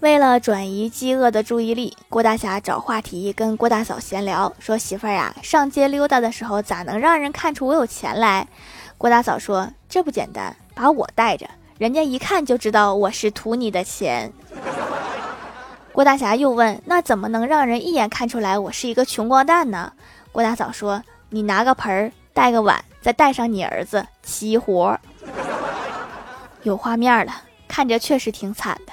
为了转移饥饿的注意力，郭大侠找话题跟郭大嫂闲聊，说：“媳妇儿呀，上街溜达的时候，咋能让人看出我有钱来？”郭大嫂说：“这不简单，把我带着，人家一看就知道我是图你的钱。”郭大侠又问：“那怎么能让人一眼看出来我是一个穷光蛋呢？”郭大嫂说：“你拿个盆儿，带个碗，再带上你儿子，齐活。”有画面了，看着确实挺惨的。